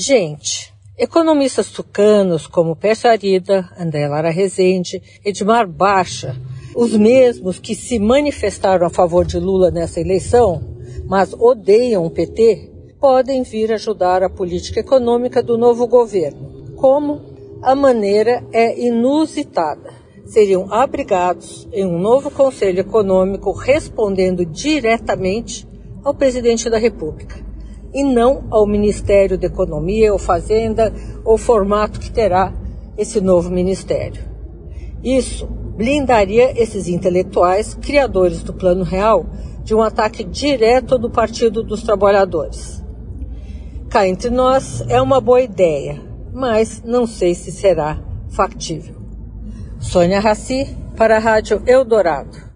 Gente, economistas tucanos como Pércio Arida, André Lara Rezende, Edmar Baixa, os mesmos que se manifestaram a favor de Lula nessa eleição, mas odeiam o PT, podem vir ajudar a política econômica do novo governo. Como? A maneira é inusitada. Seriam abrigados em um novo Conselho Econômico respondendo diretamente ao presidente da República e não ao Ministério da Economia ou Fazenda ou formato que terá esse novo ministério. Isso blindaria esses intelectuais, criadores do Plano Real, de um ataque direto do Partido dos Trabalhadores. Cá entre nós é uma boa ideia, mas não sei se será factível. Sônia Raci, para a Rádio Eldorado.